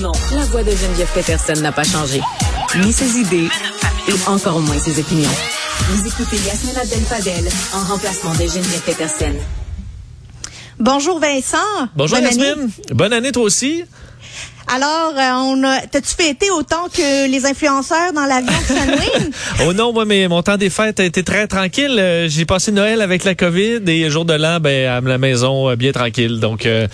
Non, la voix de Geneviève Peterson n'a pas changé. Ni ses idées, et encore moins ses opinions. Vous écoutez Yasmina Abdel-Fadel en remplacement de Geneviève Peterson. Bonjour Vincent. Bonjour Bonne Yasmine. année. Bonne année toi aussi. Alors, euh, on a, t'as-tu fêté autant que les influenceurs dans l'avion de? Oh non, moi, mais mon temps des fêtes a été très tranquille. Euh, J'ai passé Noël avec la COVID et jour de l'an, ben, à la maison, euh, bien tranquille. Donc, euh,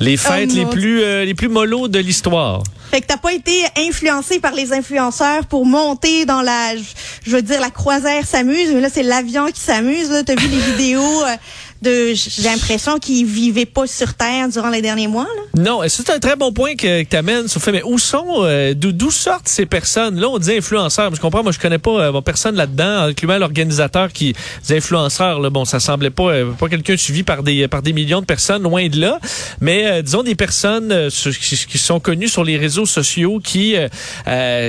les fêtes Oh, les mon plus euh, les plus mollo de l'histoire. fait que t'as pas été influencé par les influenceurs pour monter dans la, je- je veux dire, la croisière s'amuse, mais là, c'est l'avion qui s'amuse. T'as vu les vidéos euh, de, j'ai l'impression qu'ils vivaient pas sur Terre durant les derniers mois, là. Non, c'est un très bon point que, que tu amènes. Mais où sont, euh, d'où sortent ces personnes? Là, on dit influenceurs. mais Je comprends, moi, je connais pas euh, personne là-dedans, incluant l'organisateur qui dit influenceurs. Là, bon, ça semblait pas, euh, pas quelqu'un suivi par des, par des millions de personnes, loin de là. Mais euh, disons des personnes qui, qui sont connues sur les réseaux sociaux qui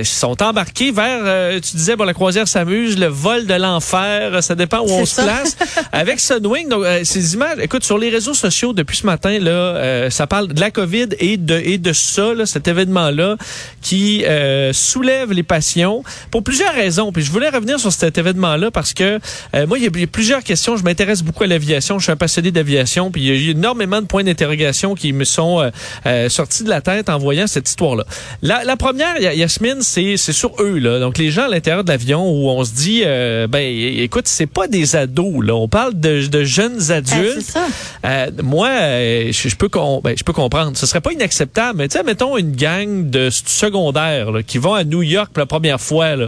sont embarquées vers, tu disais, bon, la croisière s'amuse, le vol de l'enfer, ça dépend où on se place. Avec Sunwing, donc euh, ces images, écoute, sur les réseaux sociaux depuis ce matin, là, euh, ça parle de la COVID et de et de ça, cet événement-là, qui euh, soulève les passions pour plusieurs raisons. Puis je voulais revenir sur cet événement-là parce que moi, il y, a, plusieurs questions. Je m'intéresse beaucoup à l'aviation. Je suis un passionné d'aviation. Puis il y a énormément de points d'interrogation qui me sont sortis de la tête en voyant cette histoire-là. La, la première, Ya- Yasmine, c'est sur eux là. Donc les gens à l'intérieur de l'avion où on se dit, ben écoute, c'est pas des ados là. On parle de, de jeunes adultes. Euh. Euh, moi, euh, je, je peux ben, je peux comprendre. Ce serait pas inacceptable, mais tu sais, mettons une gang de secondaires là, qui vont à New York pour la première fois là,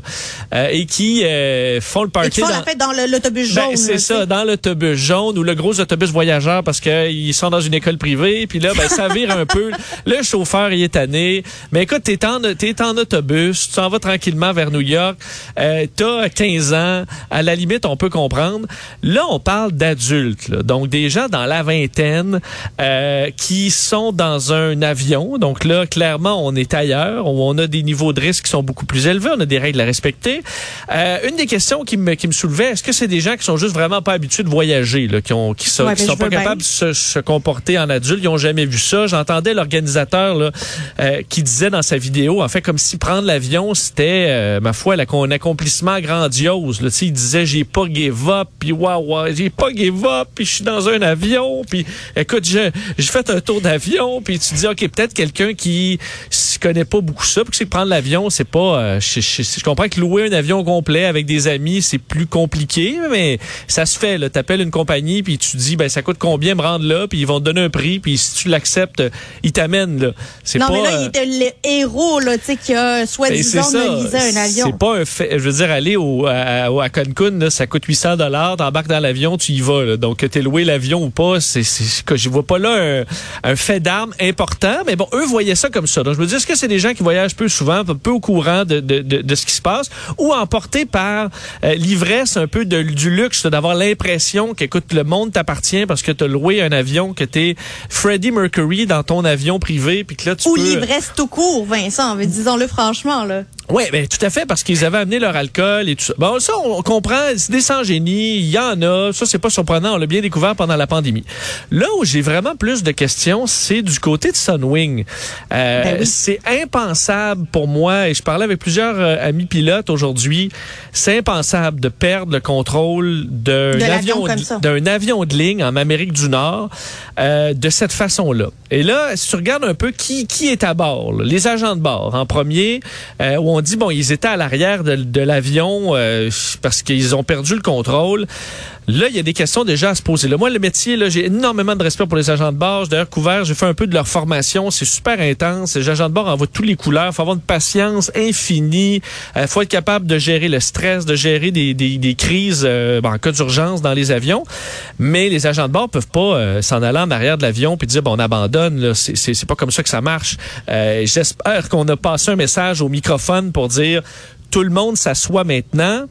euh, et qui euh, font le Et party qui font dans- la fête dans l'autobus jaune. ben, c'est ça, dans l'autobus jaune ou le gros autobus voyageur parce qu'ils sont dans une école privée. Puis là, ben, ça vire un peu. Le chauffeur, il est tanné. Mais écoute, t'es en, t'es en autobus, tu t'en vas tranquillement vers New York. Euh, T'as 15 ans. À la limite, on peut comprendre. Là, on parle d'adultes. Là. Donc, des gens dans la vingtaine euh, qui sont dans un avion. Donc là, clairement, on est ailleurs. où On a des niveaux de risque qui sont beaucoup plus élevés. On a des règles à respecter. Euh, une des questions qui me, qui me soulevait, est-ce que c'est des gens qui sont juste vraiment pas habitués de voyager, là, qui, ont, qui, sont, Ouais, qui ben, sont je pas capables de se, se comporter en adulte, ils ont jamais vu ça. J'entendais l'organisateur là, euh, qui disait dans sa vidéo, en fait, comme si prendre l'avion, c'était, euh, ma foi, là, un accomplissement grandiose. Là. Il disait, j'ai pas give up, puis waouh, wow, j'ai pas give up, puis je suis dans un avion, puis écoute, je- j'ai fait un tour d'avion, puis tu dis, OK, peut-être quelqu'un qui s- connaît pas beaucoup ça, puis que c'est prendre l'avion, c'est pas... euh, je, je- je comprends que louer un avion complet avec des amis, c'est plus compliqué, mais ça se fait. Tu appelles une compagnie, puis tu dis, ben ça coûte combien me rendre là, puis ils vont te donner un prix, puis si tu l'acceptes, ils t'amènent là. C'est Non, pas... mais là, il était le héros, là, tu sais, qui a ben, soi-disant menuisé un avion. C'est pas un fait. Je veux dire, aller au, à, à Cancun, là, ça coûte 800 dollars. T'embarques dans l'avion, tu y vas. Là. Donc, t'aies loué l'avion ou pas, c'est, c'est que je vois pas là un, un fait d'armes important. Mais bon, eux voyaient ça comme ça. Donc, je me dis, est-ce que c'est des gens qui voyagent peu souvent, peu au courant de, de, de, de ce qui se passe, ou emportés par euh, l'ivresse un peu de, du luxe, d'avoir l'impression qu'écoute, le monde t'appartient parce que t'as loué un avion, que t'es Freddie Mercury dans ton avion privé, puis que là, tu Ou peux... l'ivresse tout court, Vincent, mais disons-le franchement, là. Oui, ben tout à fait, parce qu'ils avaient amené leur alcool et tout ça. Bon, ça, on comprend, c'est des sans-génie, il y en a, ça, c'est pas surprenant, on l'a bien découvert pendant la pandémie. Là où j'ai vraiment plus de questions, c'est du côté de Sunwing. Euh, Ben oui. C'est impensable pour moi, et je parlais avec plusieurs euh, amis pilotes aujourd'hui, c'est impensable de perdre le contrôle d'un avion, de- ça. d'un avion de ligne en Amérique du Nord euh, de cette façon-là. Et là, si tu regardes un peu qui, qui est à bord, là, les agents de bord en premier, euh, où on dit, bon, ils étaient à l'arrière de, de l'avion euh, parce qu'ils ont perdu le contrôle. Là, il y a des questions déjà à se poser. Là, moi, le métier, là, j'ai énormément de respect pour les agents de bord. J'ai d'ailleurs couvert, j'ai fait un peu de leur formation. C'est super intense. Les agents de bord envoient toutes les couleurs. faut avoir une patience infinie. Il faut être capable de gérer le stress, de gérer des, des, des crises euh, ben, en cas d'urgence dans les avions. Mais les agents de bord peuvent pas euh, s'en aller en arrière de l'avion puis dire, bon, on abandonne. Là. C'est, c'est, c'est pas comme ça que ça marche. Euh, j'espère qu'on a passé un message au microphone pour dire, tout le monde s'assoit maintenant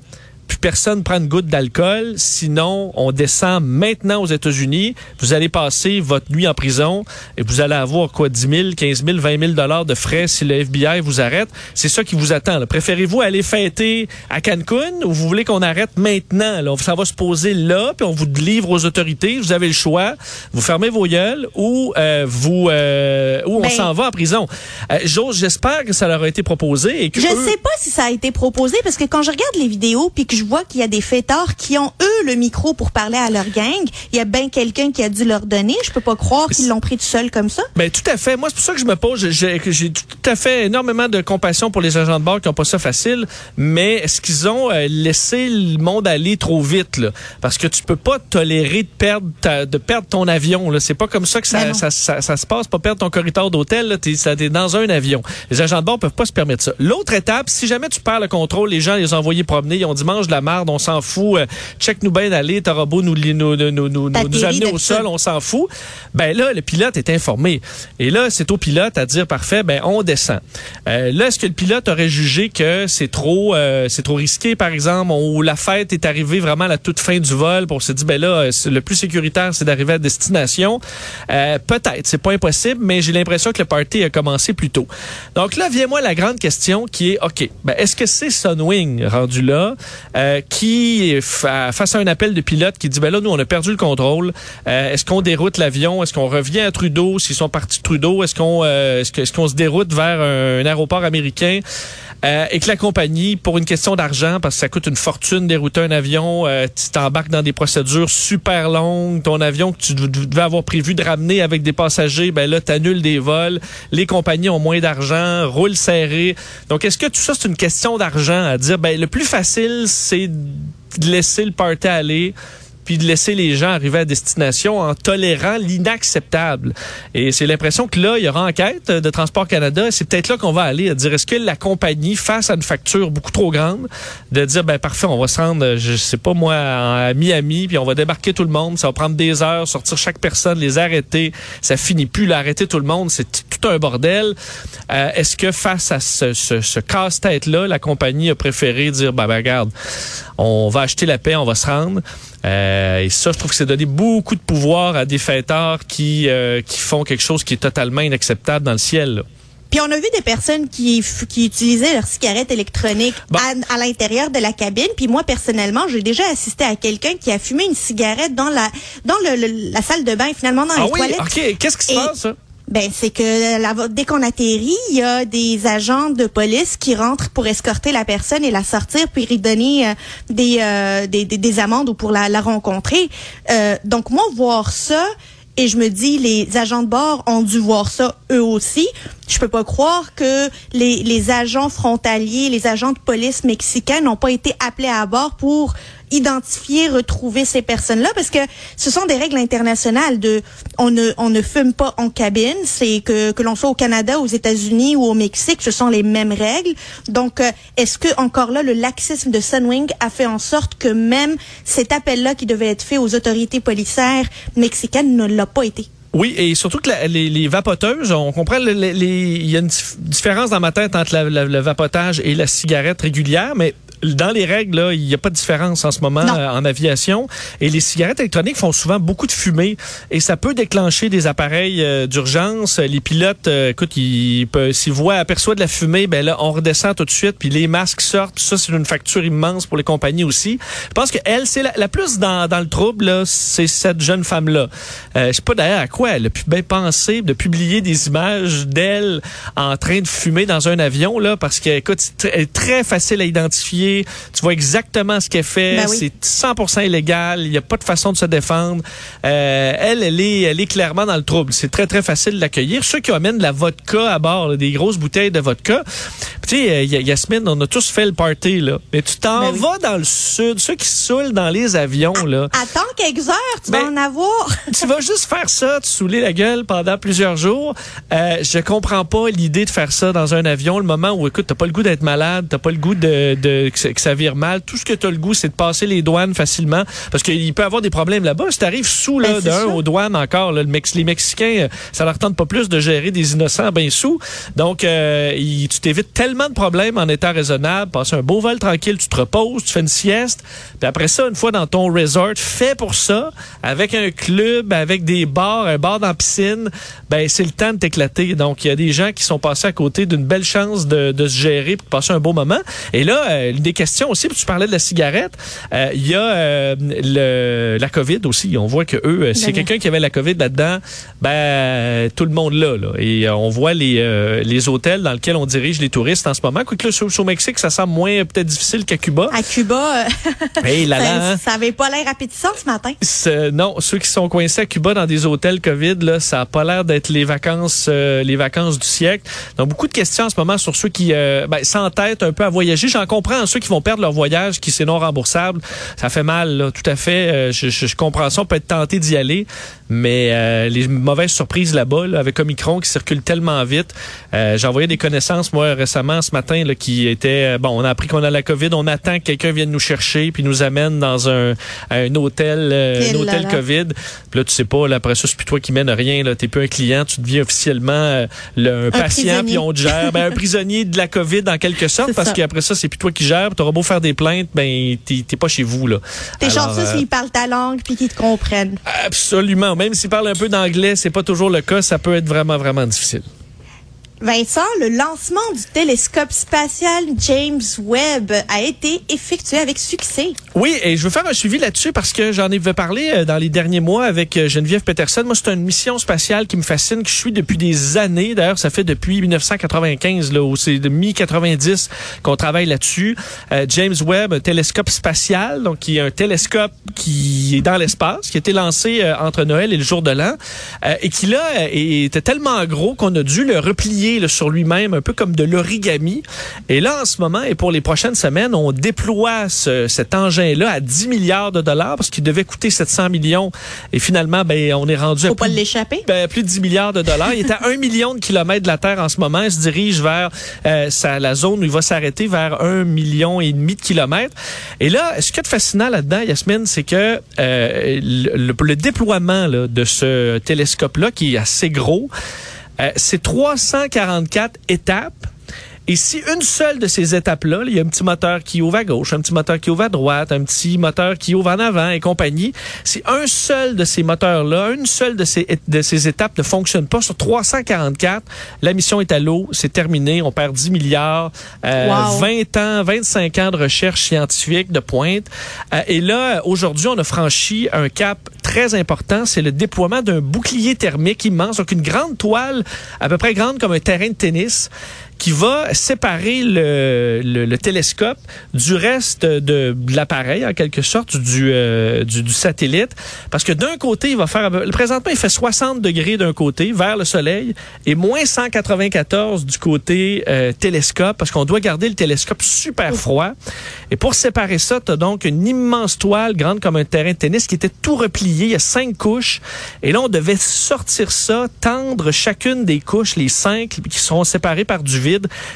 plus personne prend une goutte d'alcool. Sinon, on descend maintenant aux États-Unis. Vous allez passer votre nuit en prison et vous allez avoir quoi, 10 000, 15 000, 20 000 dollars de frais si le FBI vous arrête. C'est ça qui vous attend. Préférez-vous aller fêter à Cancun ou vous voulez qu'on arrête maintenant? Là? Ça va se poser là, puis on vous livre aux autorités. Vous avez le choix. Vous fermez vos gueules ou euh, vous euh, ou on Ben- s'en va en prison. Euh, J'ose, j'espère que ça leur a été proposé et que Je eux- sais pas si ça a été proposé parce que quand je regarde les vidéos puis que je vois qu'il y a des fêtards qui ont eux le micro pour parler à leur gang, il y a bien quelqu'un qui a dû leur donner. Je peux pas croire qu'ils l'ont pris tout seul comme ça. Ben tout à fait. Moi, c'est pour ça que je me pose. J'ai tout à fait énormément de compassion pour les agents de bord qui ont pas ça facile. Mais est-ce qu'ils ont euh, laissé le monde aller trop vite là? Parce que tu peux pas tolérer de perdre ta- de perdre ton avion. C'est pas comme ça que Ben ça, non. ça, ça, ça se passe. Pas perdre ton corridor d'hôtel. ça, t'es dans un avion. Les agents de bord peuvent pas se permettre ça. L'autre étape, si jamais tu perds le contrôle, les gens les ont envoyés promener. Ils ont dit mange de la merde, on s'en fout. euh, check nous bien d'aller. T'auras beau nous nous nous nous amener au sol, on s'en fout. Ben là, le pilote est informé. Et là, c'est au pilote à dire parfait, ben on descend. Euh, là, est-ce que le pilote aurait jugé que c'est trop, euh, c'est trop risqué, par exemple, ou la fête est arrivée vraiment à la toute fin du vol, pour se dire ben là, le plus sécuritaire, c'est d'arriver à destination. Euh, Peut-être, c'est pas impossible, mais j'ai l'impression que le party a commencé plus tôt. Donc là, vient moi la grande question qui est, ok, ben est-ce que c'est Sunwing rendu là, euh, qui fa- face à un appel de pilote qui dit ben là, nous on a perdu le contrôle. Euh, est-ce qu'on déroute l'avion? Est-ce qu'on revient à Trudeau? S'ils sont partis de Trudeau, est-ce qu'on euh, est-ce qu'on se déroute vers un, aéroport américain? Euh, et que la compagnie, pour une question d'argent, parce que ça coûte une fortune dérouter un avion, tu t'embarques dans des procédures super longues, ton avion que tu dev- devais avoir prévu de ramener avec des passagers, ben là, t'annules des vols, les compagnies ont moins d'argent, roule serré. Donc, est-ce que tout ça, c'est une question d'argent à dire, ben le plus facile, c'est de laisser le party aller, puis de laisser les gens arriver à destination en tolérant l'inacceptable. Et c'est l'impression que là, il y aura enquête de Transport Canada. C'est peut-être là qu'on va aller à dire est-ce que la compagnie, face à une facture beaucoup trop grande, de dire ben parfait, on va se rendre, je sais pas moi, à Miami, puis on va débarquer tout le monde. Ça va prendre des heures, sortir chaque personne, les arrêter. Ça finit plus, là, arrêter tout le monde, c'est tout un bordel. Euh, est-ce que face à ce, ce, ce casse-tête-là, la compagnie a préféré dire ben, ben regarde, on va acheter la paix, on va se rendre? Euh, et ça, je trouve que c'est donner beaucoup de pouvoir à des fêtards qui, euh, qui font quelque chose qui est totalement inacceptable dans le ciel. là. Puis on a vu des personnes qui, qui utilisaient leur cigarette électronique Bon. à, à l'intérieur de la cabine. Puis moi personnellement, j'ai déjà assisté à quelqu'un qui a fumé une cigarette dans la dans le, le- la salle de bain, finalement dans Ah les oui, toilettes. ok. Qu'est-ce qui se passe? Ben c'est que la- dès qu'on atterrit, il y a des agents de police qui rentrent pour escorter la personne et la sortir puis lui donner euh, des, euh, des, des des amendes ou pour la, la rencontrer. Euh, donc moi voir ça et je me dis les agents de bord ont dû voir ça eux aussi. Je peux pas croire que les, les agents frontaliers, les agents de police mexicains n'ont pas été appelés à bord pour identifier, retrouver ces personnes-là parce que ce sont des règles internationales de on ne on ne fume pas en cabine, c'est que que l'on soit au Canada, aux États-Unis ou au Mexique, ce sont les mêmes règles. Donc euh, est-ce que encore là le laxisme de Sunwing a fait en sorte que même cet appel-là qui devait être fait aux autorités policières mexicaines ne l'a pas été? Oui, et surtout que les, les vapoteuses, on comprend, il y a une dif- différence dans ma tête entre le vapotage et la cigarette régulière, mais dans les règles, il n'y a pas de différence en ce moment euh, en aviation. Et les cigarettes électroniques font souvent beaucoup de fumée et ça peut déclencher des appareils euh, d'urgence. Les pilotes, euh, écoute, ils peuvent- s'ils voient, aperçoivent de la fumée, ben là, on redescend tout de suite, puis les masques sortent. Puis ça, c'est une facture immense pour les compagnies aussi. Je pense que elle, c'est la, la plus dans, dans le trouble, là, c'est cette jeune femme-là. Euh, je sais pas d'ailleurs à quoi elle a pu bien penser de publier des images d'elle en train de fumer dans un avion, là, parce que, écoute, c'est tr- très facile à identifier. Tu vois exactement ce qu'elle fait. Ben oui. C'est 100% illégal. Il n'y a pas de façon de se défendre. Euh, elle, elle est, elle est clairement dans le trouble. C'est très, très facile de l'accueillir. Ceux qui amènent de la vodka à bord, là, des grosses bouteilles de vodka. Tu sais, euh, Yasmine, on a tous fait le party, là. Mais tu t'en Ben oui. vas dans le sud. Ceux qui saoulent dans les avions, là. Attends quelques heures, tu Ben, vas en avoir. tu vas juste faire ça, te saouler la gueule pendant plusieurs jours. Euh, je comprends pas l'idée de faire ça dans un avion. Le moment où, écoute, t'as pas le goût d'être malade, t'as pas le goût de, de que, ça- que ça vire mal. Tout ce que t'as le goût, c'est de passer les douanes facilement, parce qu'il peut y avoir des problèmes là-bas. Si t'arrives sous là, Ben, d'un aux douanes encore, là, le Mex- les Mexicains, euh, ça leur tente pas plus de gérer des innocents bien sous. Donc, euh, il- tu t'évites tellement tellement de problèmes en état raisonnable. Passer un beau vol tranquille, tu te reposes, tu fais une sieste. Puis après ça, une fois dans ton resort, fait pour ça, avec un club, avec des bars, un bar dans la piscine, ben c'est le temps de t'éclater. Donc, il y a des gens qui sont passés à côté d'une belle chance de, de, se gérer pour passer un beau moment. Et là, euh, des questions aussi, tu parlais de la cigarette, euh, il y a euh, le, la COVID aussi. On voit que eux, c'est quelqu'un qui avait la COVID là-dedans, ben tout le monde là. là. Et on voit les, les hôtels dans lesquels on dirige les touristes en ce moment. Quoique là, au, Mexique, ça semble moins peut-être difficile qu'à Cuba. À Cuba, hey, là, là, hein? ça, avait pas l'air appétissant ce matin. Non, ceux qui sont coincés à Cuba dans des hôtels COVID, là, ça a pas l'air d'être les vacances, les vacances du siècle. Donc beaucoup de questions en ce moment sur ceux qui euh, ben, s'entêtent un peu à voyager. J'en comprends ceux qui vont perdre leur voyage, qui c'est non remboursable. Ça fait mal, tout à fait. Euh, je, je, comprends ça. On peut être tenté d'y aller, mais euh, les mauvaises surprises là-bas, avec Omicron qui circule tellement vite. J'ai envoyé des connaissances, moi, récemment, ce matin, là, qui étaient... Bon, on a appris qu'on a la COVID. On attend que quelqu'un vienne nous chercher puis nous amène dans un, un hôtel, un hôtel COVID. Puis là, tu sais pas, là, après ça, c'est plus toi qui mène rien. Tu n'es plus un client. Tu deviens officiellement le, un, patient, puis on te gère. Ben, un prisonnier de la COVID en quelque sorte, parce qu'après ça, c'est plus toi qui gères. T'auras beau faire des plaintes, ben t'es pas chez vous. T'es chanceux euh, s'ils parlent ta langue puis qu'ils te comprennent. Absolument. Même s'ils parlent un peu d'anglais, c'est pas toujours le cas. Ça peut être vraiment vraiment difficile. Vincent, le lancement du télescope spatial James Webb a été effectué avec succès. Oui, et je veux faire un suivi là-dessus parce que j'en ai parlé euh, dans les derniers mois avec euh, Geneviève Peterson. Moi, c'est une mission spatiale qui me fascine, que je suis depuis des années. D'ailleurs, ça fait depuis 1995, là, c'est de mi-90 qu'on travaille là-dessus. Euh, James Webb, un télescope spatial, donc qui est un télescope qui est dans l'espace, qui a été lancé entre Noël et le jour de l'an, et qui là était tellement gros qu'on a dû le replier sur lui-même, un peu comme de l'origami. Et là, en ce moment, et pour les prochaines semaines, on déploie cet engin-là à 10 milliards de dollars parce qu'il devait coûter 700 millions. Et finalement, ben, on est rendu Faut à pas plus, l'échapper. Ben, plus de 10 milliards de dollars. il est à 1 million de kilomètres de la Terre en ce moment. Il se dirige vers euh, la zone où il va s'arrêter vers 1 million et demi de kilomètres. Et là, ce qui est fascinant là-dedans, Yasmine, c'est que euh, le, le, déploiement là, de ce télescope-là, qui est assez gros, euh, c'est 344 étapes et si une seule de ces étapes-là, il y a un petit moteur qui ouvre à gauche, un petit moteur qui ouvre à droite, un petit moteur qui ouvre en avant et compagnie, si un seul de ces moteurs-là, une seule de ces, de ces étapes ne fonctionne pas sur 344, la mission est à l'eau, c'est terminé, on perd 10 milliards, euh, 20 ans, 25 ans de recherche scientifique de pointe. Euh, et là, aujourd'hui, on a franchi un cap très important, c'est le déploiement d'un bouclier thermique immense, donc une grande toile à peu près grande comme un terrain de tennis qui va séparer le, le, télescope du reste de, l'appareil, en quelque sorte, du, euh, du, du, satellite. Parce que d'un côté, il va faire... Présentement, il fait 60 degrés d'un côté, vers le Soleil, et moins 194 du côté euh, télescope, parce qu'on doit garder le télescope super froid. Et pour séparer ça, tu as donc une immense toile, grande comme un terrain de tennis, qui était tout replié. Il y a cinq couches. Et là, on devait sortir ça, tendre chacune des couches, les cinq, qui seront séparées par du vide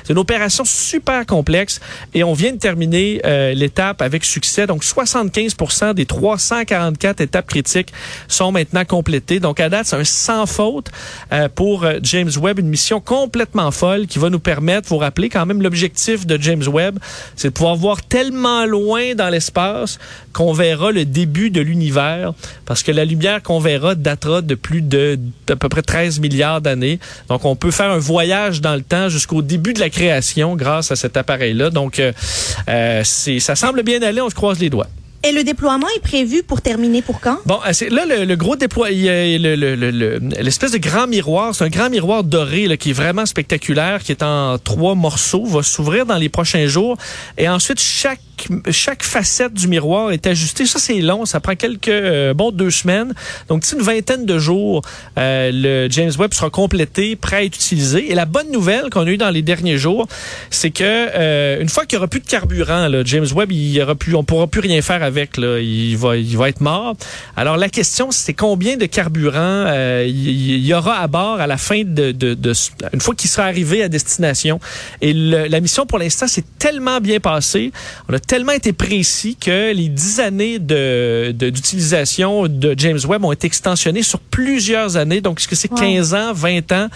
c'est une opération super complexe et on vient de terminer euh, l'étape avec succès. Donc 75 des 344 étapes critiques sont maintenant complétées. Donc à date, c'est un sans faute euh, pour euh, James Webb, une mission complètement folle qui va nous permettre, vous rappeler quand même l'objectif de James Webb, c'est de pouvoir voir tellement loin dans l'espace qu'on verra le début de l'univers parce que la lumière qu'on verra datera de plus de d'à peu près 13 milliards d'années. Donc on peut faire un voyage dans le temps jusqu'au début de la création grâce à cet appareil-là. Donc, euh, euh ça semble bien aller. On se croise les doigts. Et le déploiement est prévu pour terminer pour quand? Bon, euh, là le, gros déploiement, l'espèce de grand miroir, c'est un grand miroir doré là, qui est vraiment spectaculaire, qui est en trois morceaux, va s'ouvrir dans les prochains jours. Et ensuite, chaque chaque facette du miroir est ajustée. Ça, c'est long. Ça prend quelques, euh, bon, deux semaines. Donc, une vingtaine de jours, euh, le James Webb sera complété, prêt à être utilisé. Et la bonne nouvelle qu'on a eue dans les derniers jours, c'est que euh, une fois qu'il n'y aura plus de carburant, là, James Webb, il y aura plus, on pourra plus rien faire avec. Là. Il va, il va être mort. Alors, la question, c'est combien de carburant il y, aura à bord à la fin de, de, de une fois qu'il sera arrivé à destination. Et le, la mission, pour l'instant, c'est tellement bien passé. On a tellement été précis que les dix années de d'utilisation de, James Webb ont été extensionnées sur plusieurs années. Donc, est-ce que c'est 15 ans, 20 ans?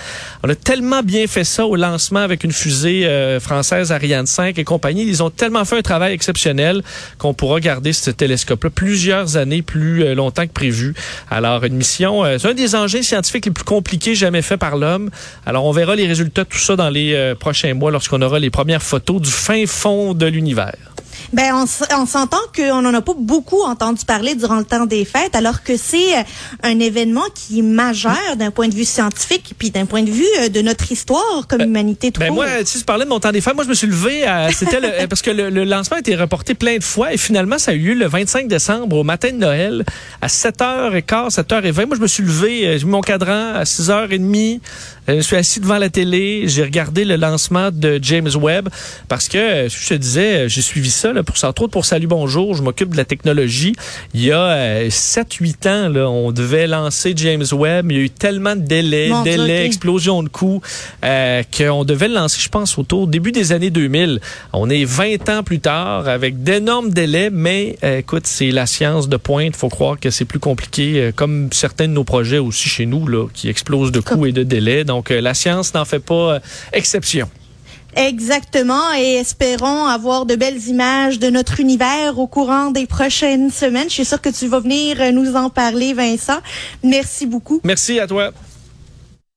On a tellement bien fait ça au lancement avec une fusée euh, française Ariane 5 et compagnie. Ils ont tellement fait un travail exceptionnel qu'on pourra garder ce télescope-là plusieurs années plus euh, longtemps que prévu. Alors, une mission, euh, c'est un des engins scientifiques les plus compliqués jamais faits par l'homme. Alors, on verra les résultats de tout ça dans les prochains mois lorsqu'on aura les premières photos du fin fond de l'univers. Ben, on, on s'entend qu'on n'en a pas beaucoup entendu parler durant le temps des fêtes, alors que c'est euh, un événement qui est majeur d'un point de vue scientifique, puis d'un point de vue euh, de notre histoire comme ben, humanité. ben moi, si je parlais de mon temps des fêtes, moi je me suis levé, c'était parce que le, lancement a été reporté plein de fois et finalement ça a eu lieu le 25 décembre au matin de Noël à 7h15, 7h20. Moi je me suis levé, euh, j'ai mis mon cadran à 6h30, je me suis assis devant la télé, j'ai regardé le lancement de James Webb parce que je te disais, j'ai suivi ça pour ça, pour Salut Bonjour, je m'occupe de la technologie. Il y a 7-8 euh, ans, là, on devait lancer James Webb. Il y a eu tellement de délais, délais, explosion de coûts, euh, qu'on devait le lancer, je pense, autour début des années 2000. On est 20 ans plus tard avec d'énormes délais, mais euh, écoute, c'est la science de pointe. faut croire que c'est plus compliqué, euh, comme certains de nos projets aussi chez nous, là, qui explosent de coûts et de délais. Donc, la science n'en fait pas exception. Exactement, et espérons avoir de belles images de notre univers au courant des prochaines semaines. Je suis sûre que tu vas venir nous en parler, Vincent. Merci beaucoup. Merci à toi.